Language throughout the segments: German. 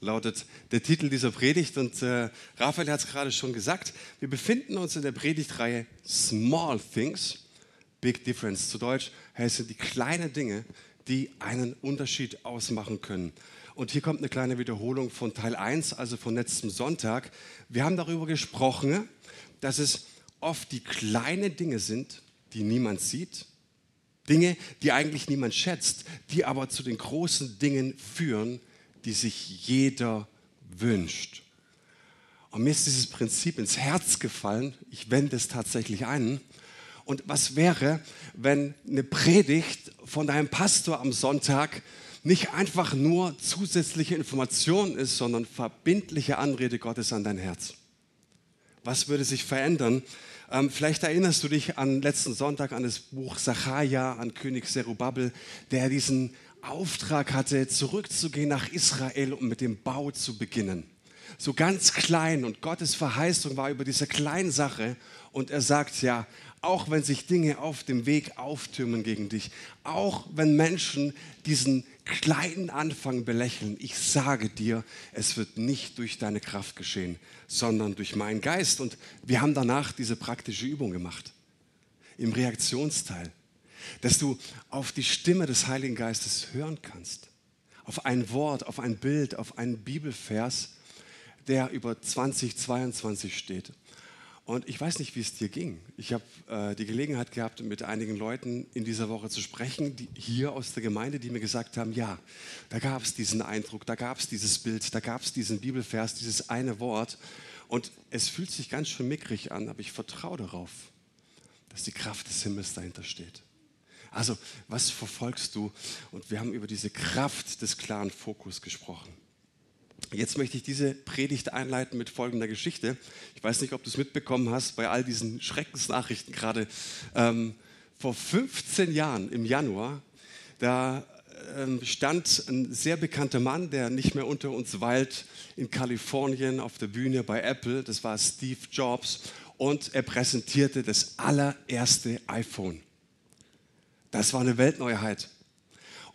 lautet der Titel dieser Predigt. Und äh, Raphael hat es gerade schon gesagt. Wir befinden uns in der Predigtreihe Small Things, Big Difference. Zu Deutsch heißen die kleinen Dinge, die einen Unterschied ausmachen können. Und hier kommt eine kleine Wiederholung von Teil 1, also von letztem Sonntag. Wir haben darüber gesprochen, dass es oft die kleinen Dinge sind, die niemand sieht, Dinge, die eigentlich niemand schätzt, die aber zu den großen Dingen führen, die sich jeder wünscht. Und mir ist dieses Prinzip ins Herz gefallen. Ich wende es tatsächlich ein. Und was wäre, wenn eine Predigt von deinem Pastor am Sonntag nicht einfach nur zusätzliche Information ist, sondern verbindliche Anrede Gottes an dein Herz? Was würde sich verändern, ähm, vielleicht erinnerst du dich an letzten Sonntag an das Buch Sacharja, an König Zerubabel, der diesen Auftrag hatte, zurückzugehen nach Israel, um mit dem Bau zu beginnen. So ganz klein und Gottes Verheißung war über diese kleine Sache und er sagt ja, auch wenn sich Dinge auf dem Weg auftürmen gegen dich, auch wenn Menschen diesen kleinen Anfang belächeln, ich sage dir, es wird nicht durch deine Kraft geschehen, sondern durch meinen Geist. Und wir haben danach diese praktische Übung gemacht, im Reaktionsteil, dass du auf die Stimme des Heiligen Geistes hören kannst, auf ein Wort, auf ein Bild, auf einen Bibelvers, der über 2022 steht. Und ich weiß nicht, wie es dir ging. Ich habe äh, die Gelegenheit gehabt, mit einigen Leuten in dieser Woche zu sprechen, die, hier aus der Gemeinde, die mir gesagt haben, ja, da gab es diesen Eindruck, da gab es dieses Bild, da gab es diesen Bibelvers, dieses eine Wort. Und es fühlt sich ganz schön mickrig an, aber ich vertraue darauf, dass die Kraft des Himmels dahinter steht. Also, was verfolgst du? Und wir haben über diese Kraft des klaren Fokus gesprochen. Jetzt möchte ich diese Predigt einleiten mit folgender Geschichte. Ich weiß nicht, ob du es mitbekommen hast bei all diesen Schreckensnachrichten gerade. Ähm, vor 15 Jahren im Januar, da ähm, stand ein sehr bekannter Mann, der nicht mehr unter uns weilt, in Kalifornien auf der Bühne bei Apple. Das war Steve Jobs. Und er präsentierte das allererste iPhone. Das war eine Weltneuheit.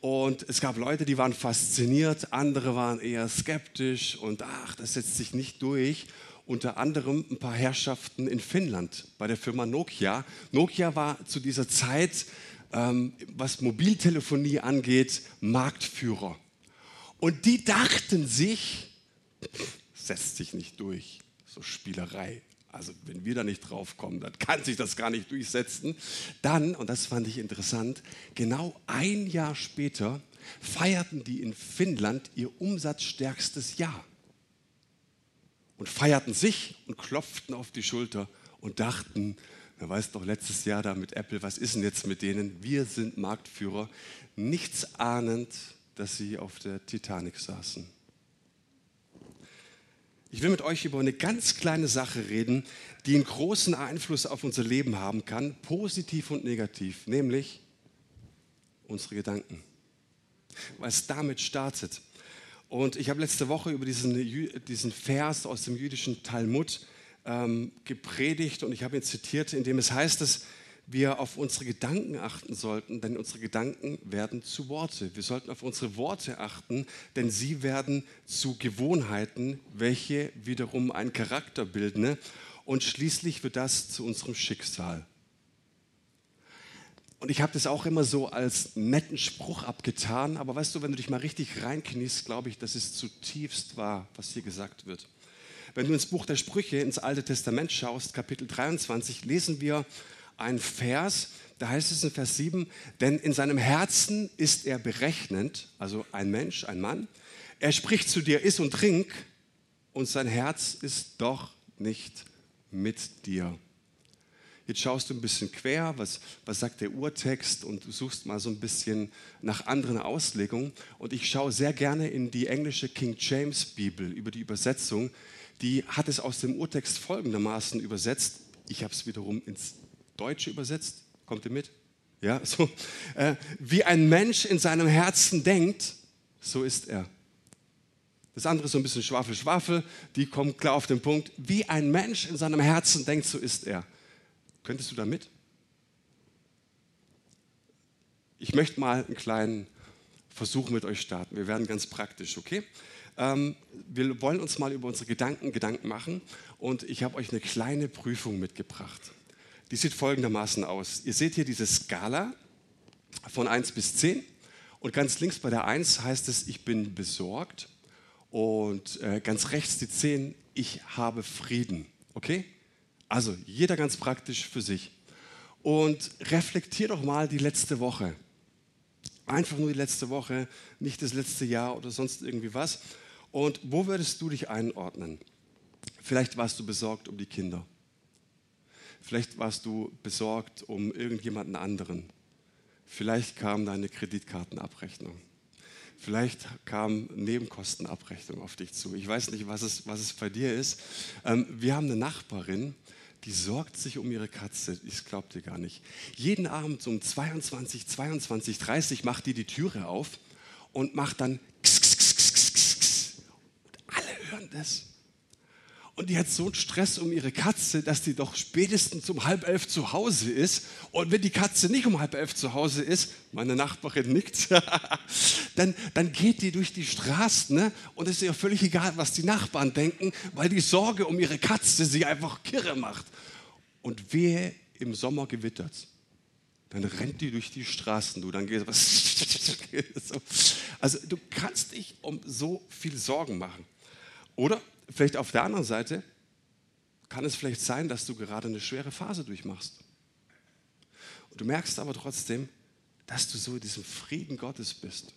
Und es gab Leute, die waren fasziniert, andere waren eher skeptisch und ach, das setzt sich nicht durch. Unter anderem ein paar Herrschaften in Finnland bei der Firma Nokia. Nokia war zu dieser Zeit, ähm, was Mobiltelefonie angeht, Marktführer. Und die dachten sich, setzt sich nicht durch, so Spielerei. Also wenn wir da nicht drauf kommen, dann kann sich das gar nicht durchsetzen. Dann, und das fand ich interessant, genau ein Jahr später feierten die in Finnland ihr umsatzstärkstes Jahr. Und feierten sich und klopften auf die Schulter und dachten, wer weiß doch letztes Jahr da mit Apple, was ist denn jetzt mit denen? Wir sind Marktführer, nichts ahnend, dass sie auf der Titanic saßen. Ich will mit euch über eine ganz kleine Sache reden, die einen großen Einfluss auf unser Leben haben kann, positiv und negativ, nämlich unsere Gedanken. Weil es damit startet. Und ich habe letzte Woche über diesen, diesen Vers aus dem jüdischen Talmud ähm, gepredigt und ich habe ihn zitiert, in dem es heißt, dass wir auf unsere Gedanken achten sollten, denn unsere Gedanken werden zu Worte. Wir sollten auf unsere Worte achten, denn sie werden zu Gewohnheiten, welche wiederum einen Charakter bilden. Und schließlich wird das zu unserem Schicksal. Und ich habe das auch immer so als netten Spruch abgetan, aber weißt du, wenn du dich mal richtig reinkniest, glaube ich, dass es zutiefst wahr, was hier gesagt wird. Wenn du ins Buch der Sprüche, ins Alte Testament schaust, Kapitel 23, lesen wir ein Vers, da heißt es in Vers 7, denn in seinem Herzen ist er berechnend, also ein Mensch, ein Mann. Er spricht zu dir, iss und trink, und sein Herz ist doch nicht mit dir. Jetzt schaust du ein bisschen quer, was, was sagt der Urtext und du suchst mal so ein bisschen nach anderen Auslegungen. Und ich schaue sehr gerne in die englische King James Bibel über die Übersetzung. Die hat es aus dem Urtext folgendermaßen übersetzt. Ich habe es wiederum ins Deutsche übersetzt. Kommt ihr mit? Ja, so. Äh, wie ein Mensch in seinem Herzen denkt, so ist er. Das andere ist so ein bisschen Schwafel, Schwafel, die kommen klar auf den Punkt. Wie ein Mensch in seinem Herzen denkt, so ist er. Könntest du da mit? Ich möchte mal einen kleinen Versuch mit euch starten. Wir werden ganz praktisch, okay? Ähm, wir wollen uns mal über unsere Gedanken Gedanken machen und ich habe euch eine kleine Prüfung mitgebracht. Die sieht folgendermaßen aus. Ihr seht hier diese Skala von 1 bis 10 und ganz links bei der 1 heißt es, ich bin besorgt und äh, ganz rechts die 10, ich habe Frieden. Okay? Also jeder ganz praktisch für sich. Und reflektier doch mal die letzte Woche. Einfach nur die letzte Woche, nicht das letzte Jahr oder sonst irgendwie was. Und wo würdest du dich einordnen? Vielleicht warst du besorgt um die Kinder. Vielleicht warst du besorgt um irgendjemanden anderen. Vielleicht kam deine Kreditkartenabrechnung. Vielleicht kam Nebenkostenabrechnung auf dich zu. Ich weiß nicht, was es, was es bei dir ist. Ähm, wir haben eine Nachbarin, die sorgt sich um ihre Katze. Ich glaube dir gar nicht. Jeden Abend um 22, 22, 30 macht die die Türe auf und macht dann kss, kss, kss, kss, kss. Und alle hören das. Und die hat so einen Stress um ihre Katze, dass die doch spätestens um halb elf zu Hause ist. Und wenn die Katze nicht um halb elf zu Hause ist, meine Nachbarin nickt, dann, dann geht die durch die Straßen ne? und es ist ihr völlig egal, was die Nachbarn denken, weil die Sorge um ihre Katze sie einfach kirre macht. Und wehe, im Sommer gewittert dann rennt die durch die Straßen, du, dann geht so. Also du kannst dich um so viel Sorgen machen. Oder vielleicht auf der anderen Seite kann es vielleicht sein, dass du gerade eine schwere Phase durchmachst. Und du merkst aber trotzdem, dass du so in diesem Frieden Gottes bist.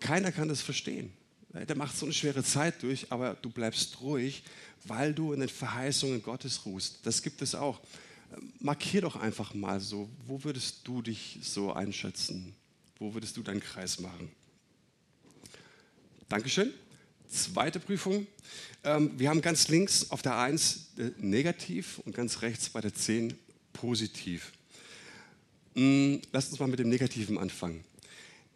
Keiner kann das verstehen. Der macht so eine schwere Zeit durch, aber du bleibst ruhig, weil du in den Verheißungen Gottes ruhst. Das gibt es auch. Markier doch einfach mal so, wo würdest du dich so einschätzen? Wo würdest du deinen Kreis machen? Dankeschön. Zweite Prüfung. Ähm, wir haben ganz links auf der 1 äh, negativ und ganz rechts bei der 10 positiv. Mm, Lasst uns mal mit dem Negativen anfangen.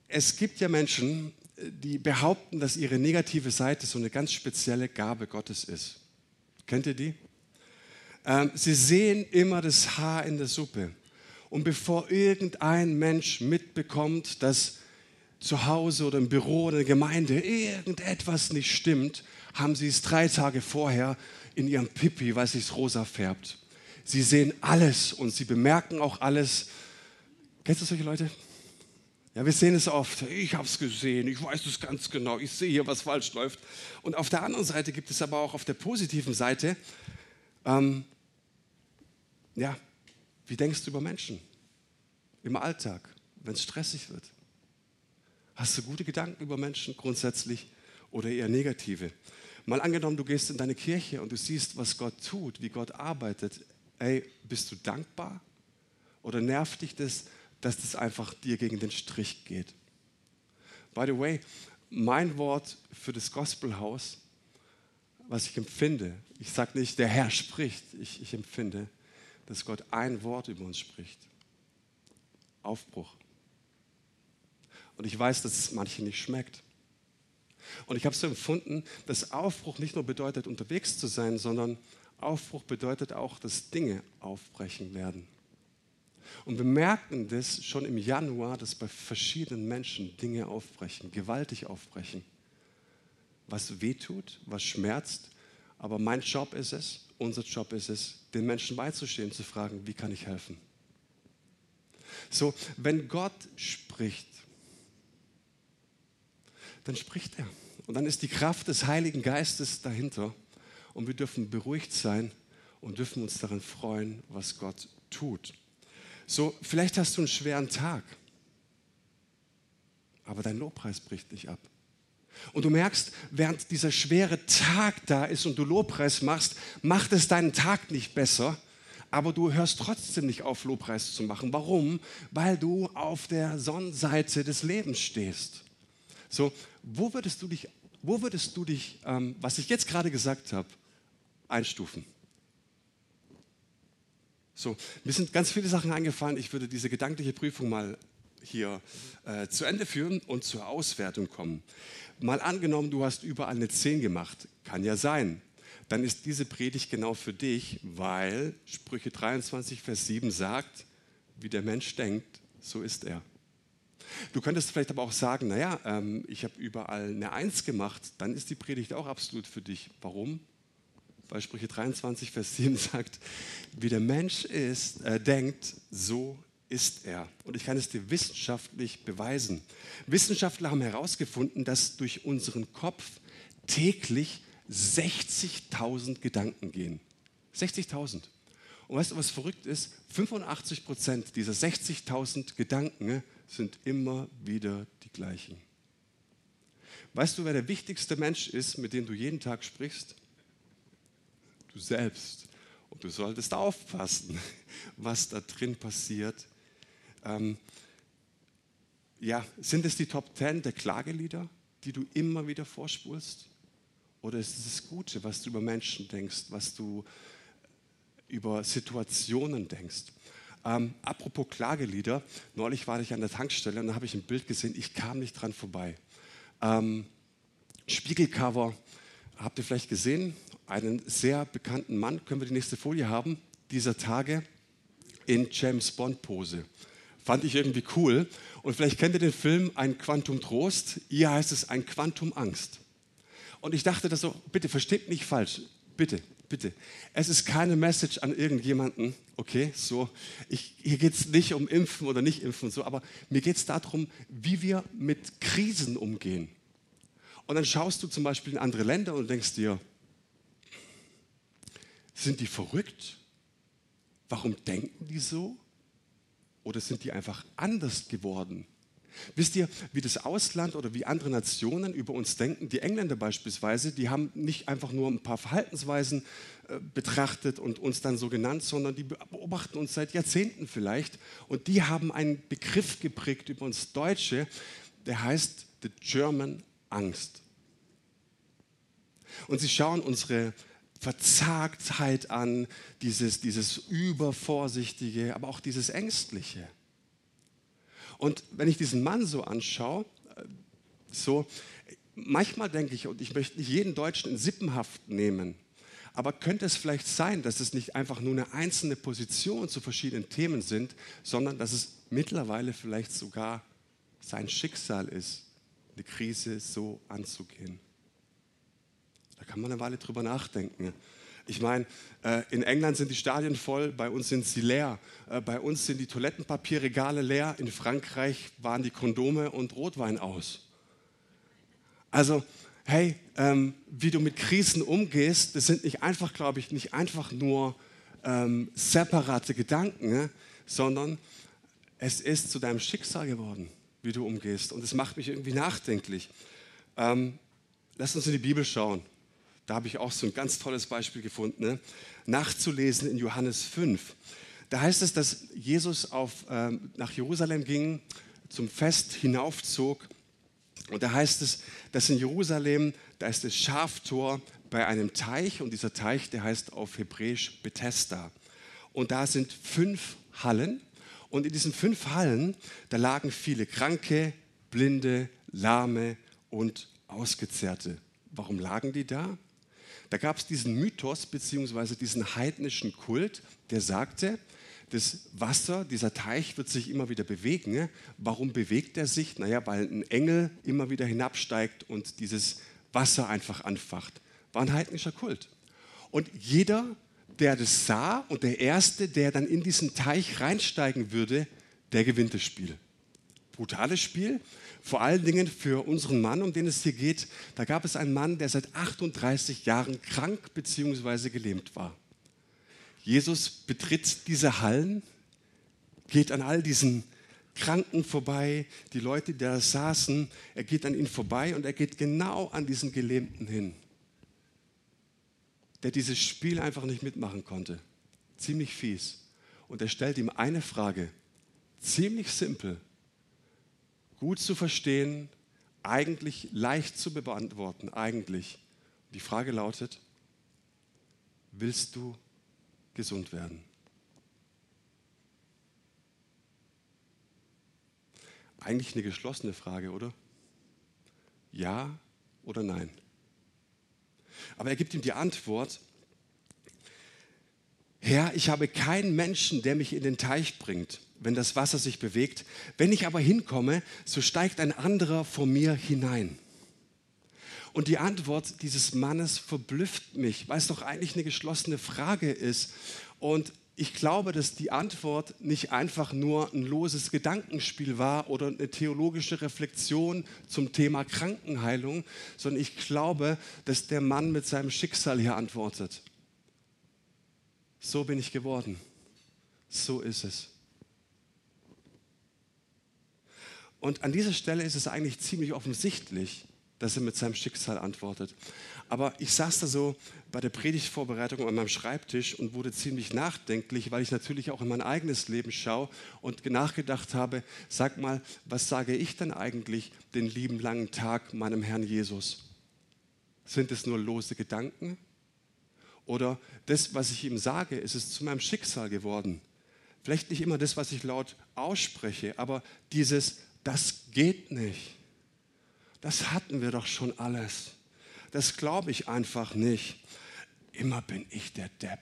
Es gibt ja Menschen, äh, die behaupten, dass ihre negative Seite so eine ganz spezielle Gabe Gottes ist. Kennt ihr die? Ähm, sie sehen immer das Haar in der Suppe. Und bevor irgendein Mensch mitbekommt, dass zu Hause oder im Büro oder in der Gemeinde irgendetwas nicht stimmt, haben sie es drei Tage vorher in ihrem Pipi, weil es sich rosa färbt. Sie sehen alles und sie bemerken auch alles. Kennst du solche Leute? Ja, wir sehen es oft. Ich habe es gesehen, ich weiß es ganz genau, ich sehe hier, was falsch läuft. Und auf der anderen Seite gibt es aber auch auf der positiven Seite, ähm, ja, wie denkst du über Menschen im Alltag, wenn es stressig wird? Hast du gute Gedanken über Menschen grundsätzlich oder eher negative? Mal angenommen, du gehst in deine Kirche und du siehst, was Gott tut, wie Gott arbeitet. Ey, bist du dankbar? Oder nervt dich das, dass das einfach dir gegen den Strich geht? By the way, mein Wort für das Gospelhaus, was ich empfinde, ich sage nicht, der Herr spricht, ich, ich empfinde, dass Gott ein Wort über uns spricht. Aufbruch. Und ich weiß, dass es manchen nicht schmeckt. Und ich habe so empfunden, dass Aufbruch nicht nur bedeutet, unterwegs zu sein, sondern Aufbruch bedeutet auch, dass Dinge aufbrechen werden. Und wir merken das schon im Januar, dass bei verschiedenen Menschen Dinge aufbrechen, gewaltig aufbrechen. Was wehtut, was schmerzt. Aber mein Job ist es, unser Job ist es, den Menschen beizustehen, zu fragen, wie kann ich helfen? So, wenn Gott spricht, dann spricht er. Und dann ist die Kraft des Heiligen Geistes dahinter. Und wir dürfen beruhigt sein und dürfen uns daran freuen, was Gott tut. So, vielleicht hast du einen schweren Tag, aber dein Lobpreis bricht nicht ab. Und du merkst, während dieser schwere Tag da ist und du Lobpreis machst, macht es deinen Tag nicht besser, aber du hörst trotzdem nicht auf, Lobpreis zu machen. Warum? Weil du auf der Sonnenseite des Lebens stehst. So, wo würdest du dich, wo würdest du dich ähm, was ich jetzt gerade gesagt habe, einstufen? So, mir sind ganz viele Sachen eingefallen. Ich würde diese gedankliche Prüfung mal hier äh, zu Ende führen und zur Auswertung kommen. Mal angenommen, du hast überall eine 10 gemacht. Kann ja sein. Dann ist diese Predigt genau für dich, weil Sprüche 23, Vers 7 sagt, wie der Mensch denkt, so ist er. Du könntest vielleicht aber auch sagen, naja, ähm, ich habe überall eine Eins gemacht, dann ist die Predigt auch absolut für dich. Warum? Weil Sprüche 23, Vers 7 sagt, wie der Mensch ist, äh, denkt, so ist er. Und ich kann es dir wissenschaftlich beweisen. Wissenschaftler haben herausgefunden, dass durch unseren Kopf täglich 60.000 Gedanken gehen. 60.000. Und weißt du, was verrückt ist? 85 Prozent dieser 60.000 Gedanken sind immer wieder die gleichen. Weißt du, wer der wichtigste Mensch ist, mit dem du jeden Tag sprichst? Du selbst. Und du solltest aufpassen, was da drin passiert. Ähm, ja, sind es die Top 10 der Klagelieder, die du immer wieder vorspulst? Oder ist es das Gute, was du über Menschen denkst, was du über Situationen denkst? Ähm, apropos Klagelieder, neulich war ich an der Tankstelle und da habe ich ein Bild gesehen, ich kam nicht dran vorbei. Ähm, Spiegelcover, habt ihr vielleicht gesehen? Einen sehr bekannten Mann, können wir die nächste Folie haben, dieser Tage in James Bond Pose. Fand ich irgendwie cool. Und vielleicht kennt ihr den Film Ein Quantum Trost. Hier heißt es ein Quantum Angst. Und ich dachte das so, bitte versteht mich falsch, bitte, bitte. Es ist keine Message an irgendjemanden, okay, so. Ich, hier geht es nicht um Impfen oder nicht Impfen, so, aber mir geht es darum, wie wir mit Krisen umgehen. Und dann schaust du zum Beispiel in andere Länder und denkst dir, sind die verrückt? Warum denken die so? Oder sind die einfach anders geworden? Wisst ihr, wie das Ausland oder wie andere Nationen über uns denken? Die Engländer beispielsweise, die haben nicht einfach nur ein paar Verhaltensweisen äh, betrachtet und uns dann so genannt, sondern die beobachten uns seit Jahrzehnten vielleicht. Und die haben einen Begriff geprägt über uns Deutsche, der heißt The German Angst. Und sie schauen unsere Verzagtheit an, dieses, dieses Übervorsichtige, aber auch dieses Ängstliche. Und wenn ich diesen Mann so anschaue, äh, so, manchmal denke ich, und ich möchte nicht jeden Deutschen in Sippenhaft nehmen, aber könnte es vielleicht sein, dass es nicht einfach nur eine einzelne Position zu verschiedenen Themen sind, sondern dass es mittlerweile vielleicht sogar sein Schicksal ist, eine Krise so anzugehen? Da kann man eine Weile drüber nachdenken. Ich meine, äh, in England sind die Stadien voll, bei uns sind sie leer. Äh, bei uns sind die Toilettenpapierregale leer. In Frankreich waren die Kondome und Rotwein aus. Also, hey, ähm, wie du mit Krisen umgehst, das sind nicht einfach, glaube ich, nicht einfach nur ähm, separate Gedanken, ne? sondern es ist zu deinem Schicksal geworden, wie du umgehst. Und es macht mich irgendwie nachdenklich. Ähm, lass uns in die Bibel schauen. Da habe ich auch so ein ganz tolles Beispiel gefunden, ne? nachzulesen in Johannes 5. Da heißt es, dass Jesus auf, ähm, nach Jerusalem ging, zum Fest hinaufzog. Und da heißt es, dass in Jerusalem, da ist das Schaftor bei einem Teich und dieser Teich, der heißt auf Hebräisch Bethesda. Und da sind fünf Hallen und in diesen fünf Hallen, da lagen viele Kranke, Blinde, Lahme und Ausgezehrte. Warum lagen die da? Da gab es diesen Mythos bzw. diesen heidnischen Kult, der sagte, das Wasser, dieser Teich wird sich immer wieder bewegen. Warum bewegt er sich? Naja, weil ein Engel immer wieder hinabsteigt und dieses Wasser einfach anfacht. War ein heidnischer Kult. Und jeder, der das sah und der Erste, der dann in diesen Teich reinsteigen würde, der gewinnt das Spiel. Brutales Spiel, vor allen Dingen für unseren Mann, um den es hier geht. Da gab es einen Mann, der seit 38 Jahren krank bzw. gelähmt war. Jesus betritt diese Hallen, geht an all diesen Kranken vorbei, die Leute, die da saßen, er geht an ihnen vorbei und er geht genau an diesen Gelähmten hin, der dieses Spiel einfach nicht mitmachen konnte. Ziemlich fies. Und er stellt ihm eine Frage, ziemlich simpel gut zu verstehen, eigentlich leicht zu beantworten, eigentlich. Die Frage lautet, willst du gesund werden? Eigentlich eine geschlossene Frage, oder? Ja oder nein? Aber er gibt ihm die Antwort, Herr, ich habe keinen Menschen, der mich in den Teich bringt, wenn das Wasser sich bewegt. Wenn ich aber hinkomme, so steigt ein anderer vor mir hinein. Und die Antwort dieses Mannes verblüfft mich, weil es doch eigentlich eine geschlossene Frage ist. Und ich glaube, dass die Antwort nicht einfach nur ein loses Gedankenspiel war oder eine theologische Reflexion zum Thema Krankenheilung, sondern ich glaube, dass der Mann mit seinem Schicksal hier antwortet. So bin ich geworden. So ist es. Und an dieser Stelle ist es eigentlich ziemlich offensichtlich, dass er mit seinem Schicksal antwortet. Aber ich saß da so bei der Predigtvorbereitung an meinem Schreibtisch und wurde ziemlich nachdenklich, weil ich natürlich auch in mein eigenes Leben schaue und nachgedacht habe, sag mal, was sage ich denn eigentlich den lieben langen Tag meinem Herrn Jesus? Sind es nur lose Gedanken? Oder das, was ich ihm sage, ist es zu meinem Schicksal geworden? Vielleicht nicht immer das, was ich laut ausspreche, aber dieses, das geht nicht das hatten wir doch schon alles. Das glaube ich einfach nicht. Immer bin ich der Depp.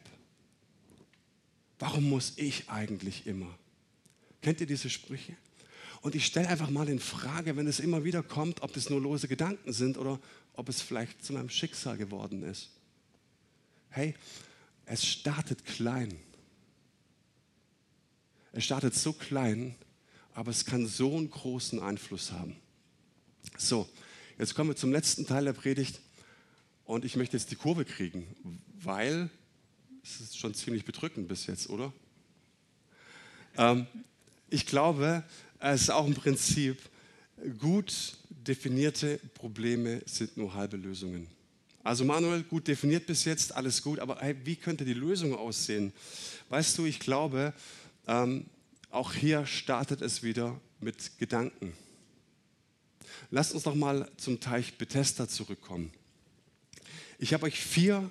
Warum muss ich eigentlich immer? Kennt ihr diese Sprüche? Und ich stelle einfach mal in Frage, wenn es immer wieder kommt, ob das nur lose Gedanken sind oder ob es vielleicht zu meinem Schicksal geworden ist. Hey, es startet klein. Es startet so klein, aber es kann so einen großen Einfluss haben. So, jetzt kommen wir zum letzten Teil der Predigt und ich möchte jetzt die Kurve kriegen, weil es ist schon ziemlich bedrückend bis jetzt, oder? Ähm, ich glaube, es ist auch ein Prinzip, gut definierte Probleme sind nur halbe Lösungen. Also Manuel, gut definiert bis jetzt, alles gut, aber hey, wie könnte die Lösung aussehen? Weißt du, ich glaube, ähm, auch hier startet es wieder mit Gedanken. Lasst uns noch mal zum Teich Bethesda zurückkommen. Ich habe euch vier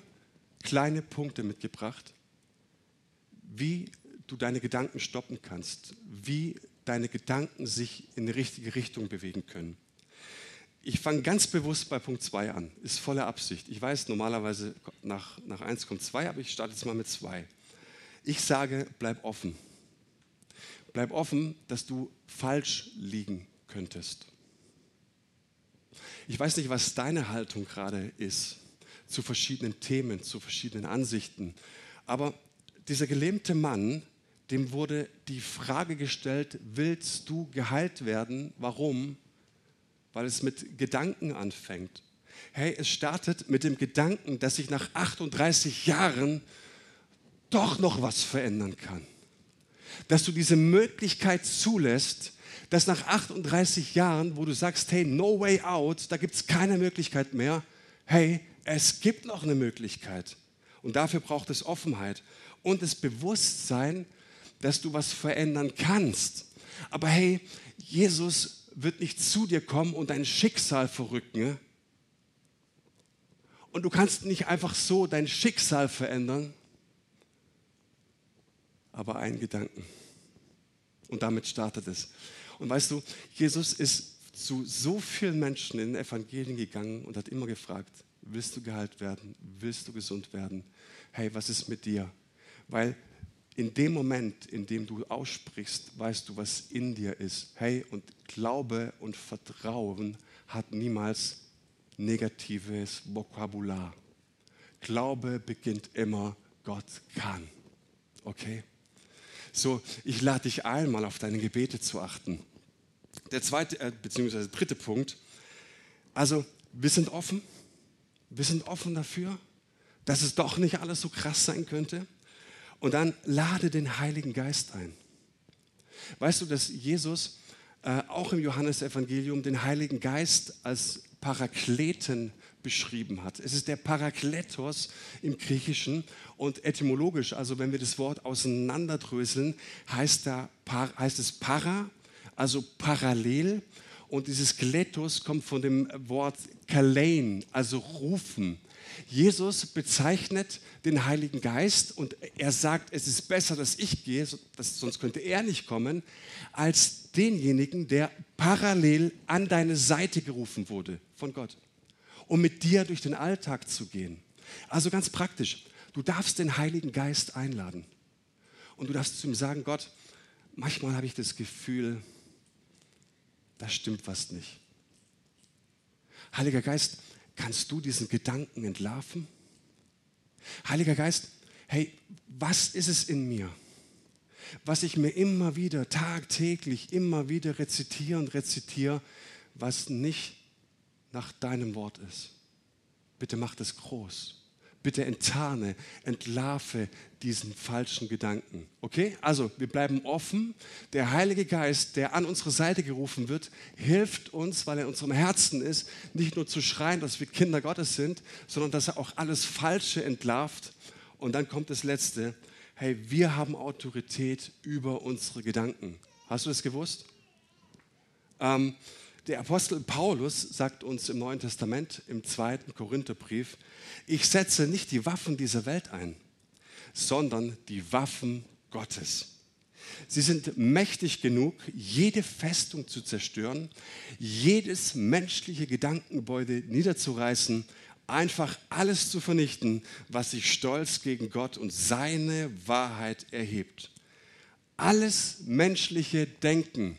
kleine Punkte mitgebracht, wie du deine Gedanken stoppen kannst, wie deine Gedanken sich in die richtige Richtung bewegen können. Ich fange ganz bewusst bei Punkt 2 an, ist volle Absicht. Ich weiß, normalerweise nach, nach 1 kommt 2, aber ich starte jetzt mal mit 2. Ich sage, bleib offen. Bleib offen, dass du falsch liegen könntest. Ich weiß nicht, was deine Haltung gerade ist zu verschiedenen Themen, zu verschiedenen Ansichten. Aber dieser gelähmte Mann, dem wurde die Frage gestellt, willst du geheilt werden? Warum? Weil es mit Gedanken anfängt. Hey, es startet mit dem Gedanken, dass sich nach 38 Jahren doch noch was verändern kann. Dass du diese Möglichkeit zulässt, dass nach 38 Jahren, wo du sagst, hey, no way out, da gibt es keine Möglichkeit mehr, hey, es gibt noch eine Möglichkeit. Und dafür braucht es Offenheit und das Bewusstsein, dass du was verändern kannst. Aber hey, Jesus wird nicht zu dir kommen und dein Schicksal verrücken. Und du kannst nicht einfach so dein Schicksal verändern, aber einen Gedanken. Und damit startet es. Und weißt du, Jesus ist zu so vielen Menschen in den Evangelien gegangen und hat immer gefragt, willst du geheilt werden? Willst du gesund werden? Hey, was ist mit dir? Weil in dem Moment, in dem du aussprichst, weißt du, was in dir ist. Hey, und Glaube und Vertrauen hat niemals negatives Vokabular. Glaube beginnt immer, Gott kann. Okay? So, ich lade dich ein, mal auf deine Gebete zu achten. Der zweite, äh, beziehungsweise dritte Punkt. Also, wir sind offen. Wir sind offen dafür, dass es doch nicht alles so krass sein könnte. Und dann lade den Heiligen Geist ein. Weißt du, dass Jesus äh, auch im Johannesevangelium den Heiligen Geist als Parakleten beschrieben hat. Es ist der Parakletos im Griechischen und etymologisch, also wenn wir das Wort auseinanderdröseln, heißt, da, heißt es para, also parallel. Und dieses Kletos kommt von dem Wort kalein, also rufen. Jesus bezeichnet den Heiligen Geist und er sagt, es ist besser, dass ich gehe, sonst könnte er nicht kommen, als denjenigen, der parallel an deine Seite gerufen wurde von Gott um mit dir durch den Alltag zu gehen. Also ganz praktisch. Du darfst den Heiligen Geist einladen. Und du darfst zu ihm sagen, Gott, manchmal habe ich das Gefühl, da stimmt was nicht. Heiliger Geist, kannst du diesen Gedanken entlarven? Heiliger Geist, hey, was ist es in mir, was ich mir immer wieder, tagtäglich, immer wieder rezitiere und rezitiere, was nicht nach deinem Wort ist? Bitte mach das groß. Bitte enttarne, entlarve diesen falschen Gedanken. Okay? Also, wir bleiben offen. Der Heilige Geist, der an unsere Seite gerufen wird, hilft uns, weil er in unserem Herzen ist, nicht nur zu schreien, dass wir Kinder Gottes sind, sondern dass er auch alles Falsche entlarvt. Und dann kommt das Letzte. Hey, wir haben Autorität über unsere Gedanken. Hast du das gewusst? Ähm, der Apostel Paulus sagt uns im Neuen Testament, im zweiten Korintherbrief, ich setze nicht die Waffen dieser Welt ein, sondern die Waffen Gottes. Sie sind mächtig genug, jede Festung zu zerstören, jedes menschliche Gedankengebäude niederzureißen, einfach alles zu vernichten, was sich stolz gegen Gott und seine Wahrheit erhebt. Alles menschliche Denken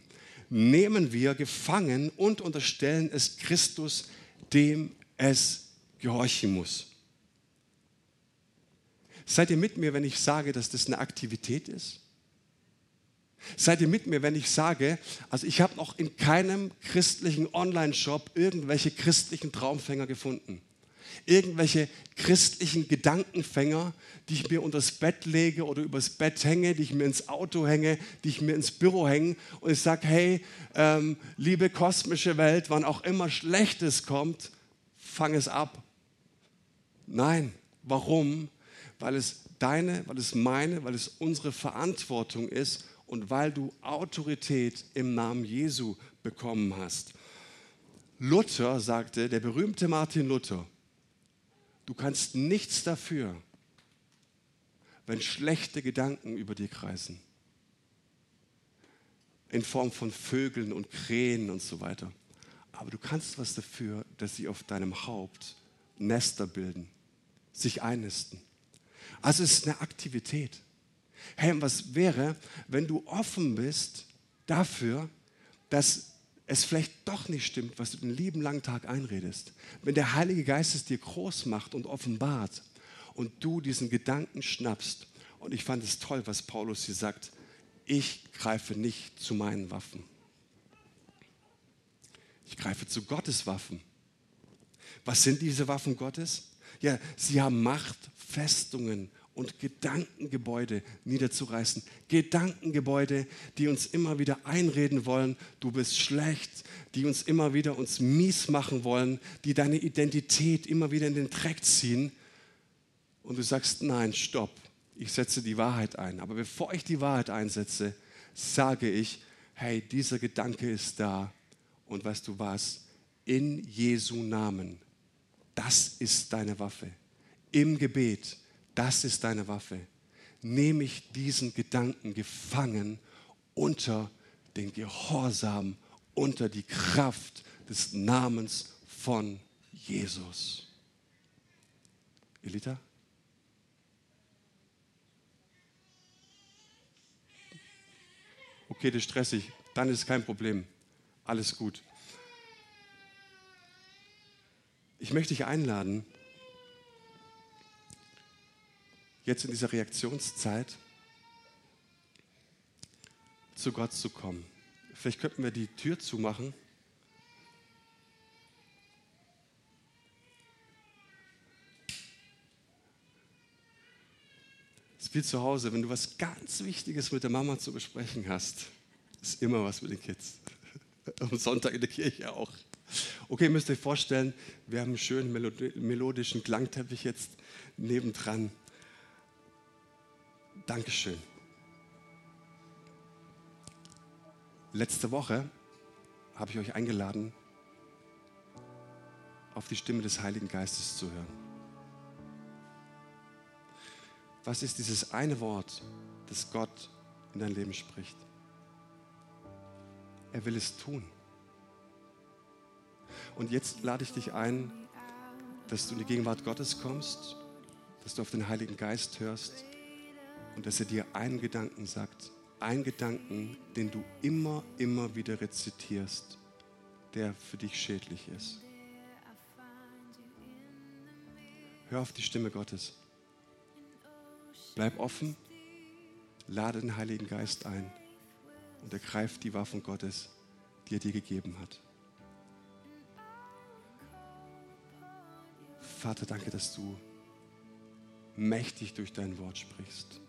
nehmen wir gefangen und unterstellen es Christus, dem es gehorchen muss. Seid ihr mit mir, wenn ich sage, dass das eine Aktivität ist? Seid ihr mit mir, wenn ich sage, also ich habe noch in keinem christlichen Online-Shop irgendwelche christlichen Traumfänger gefunden irgendwelche christlichen Gedankenfänger, die ich mir unter das Bett lege oder übers Bett hänge, die ich mir ins Auto hänge, die ich mir ins Büro hänge und ich sage, hey, ähm, liebe kosmische Welt, wann auch immer Schlechtes kommt, fang es ab. Nein, warum? Weil es deine, weil es meine, weil es unsere Verantwortung ist und weil du Autorität im Namen Jesu bekommen hast. Luther sagte, der berühmte Martin Luther, Du kannst nichts dafür, wenn schlechte Gedanken über dir kreisen. In Form von Vögeln und Krähen und so weiter. Aber du kannst was dafür, dass sie auf deinem Haupt Nester bilden, sich einnisten. Also es ist eine Aktivität. Hey, was wäre, wenn du offen bist dafür, dass es vielleicht doch nicht stimmt, was du den lieben langen Tag einredest, wenn der Heilige Geist es dir groß macht und offenbart und du diesen Gedanken schnappst, und ich fand es toll, was Paulus hier sagt, ich greife nicht zu meinen Waffen. Ich greife zu Gottes Waffen. Was sind diese Waffen Gottes? Ja, sie haben Macht, Festungen und Gedankengebäude niederzureißen. Gedankengebäude, die uns immer wieder einreden wollen, du bist schlecht, die uns immer wieder uns mies machen wollen, die deine Identität immer wieder in den Dreck ziehen. Und du sagst, nein, stopp, ich setze die Wahrheit ein. Aber bevor ich die Wahrheit einsetze, sage ich, hey, dieser Gedanke ist da. Und weißt du was? In Jesu Namen. Das ist deine Waffe. Im Gebet das ist deine Waffe. Nehme ich diesen Gedanken gefangen unter den Gehorsam, unter die Kraft des Namens von Jesus. Elita? Okay, das ist stressig. Dann ist kein Problem. Alles gut. Ich möchte dich einladen, jetzt in dieser Reaktionszeit zu Gott zu kommen. Vielleicht könnten wir die Tür zumachen. Es ist wie zu Hause, wenn du was ganz Wichtiges mit der Mama zu besprechen hast, ist immer was mit den Kids. Am Sonntag in der Kirche auch. Okay, müsst ihr euch vorstellen, wir haben einen schönen melodischen Klangteppich jetzt nebendran. Dankeschön. Letzte Woche habe ich euch eingeladen, auf die Stimme des Heiligen Geistes zu hören. Was ist dieses eine Wort, das Gott in dein Leben spricht? Er will es tun. Und jetzt lade ich dich ein, dass du in die Gegenwart Gottes kommst dass du auf den Heiligen Geist hörst und dass er dir einen Gedanken sagt, einen Gedanken, den du immer, immer wieder rezitierst, der für dich schädlich ist. Hör auf die Stimme Gottes. Bleib offen, lade den Heiligen Geist ein und ergreif die Waffen Gottes, die er dir gegeben hat. Vater, danke, dass du mächtig durch dein Wort sprichst.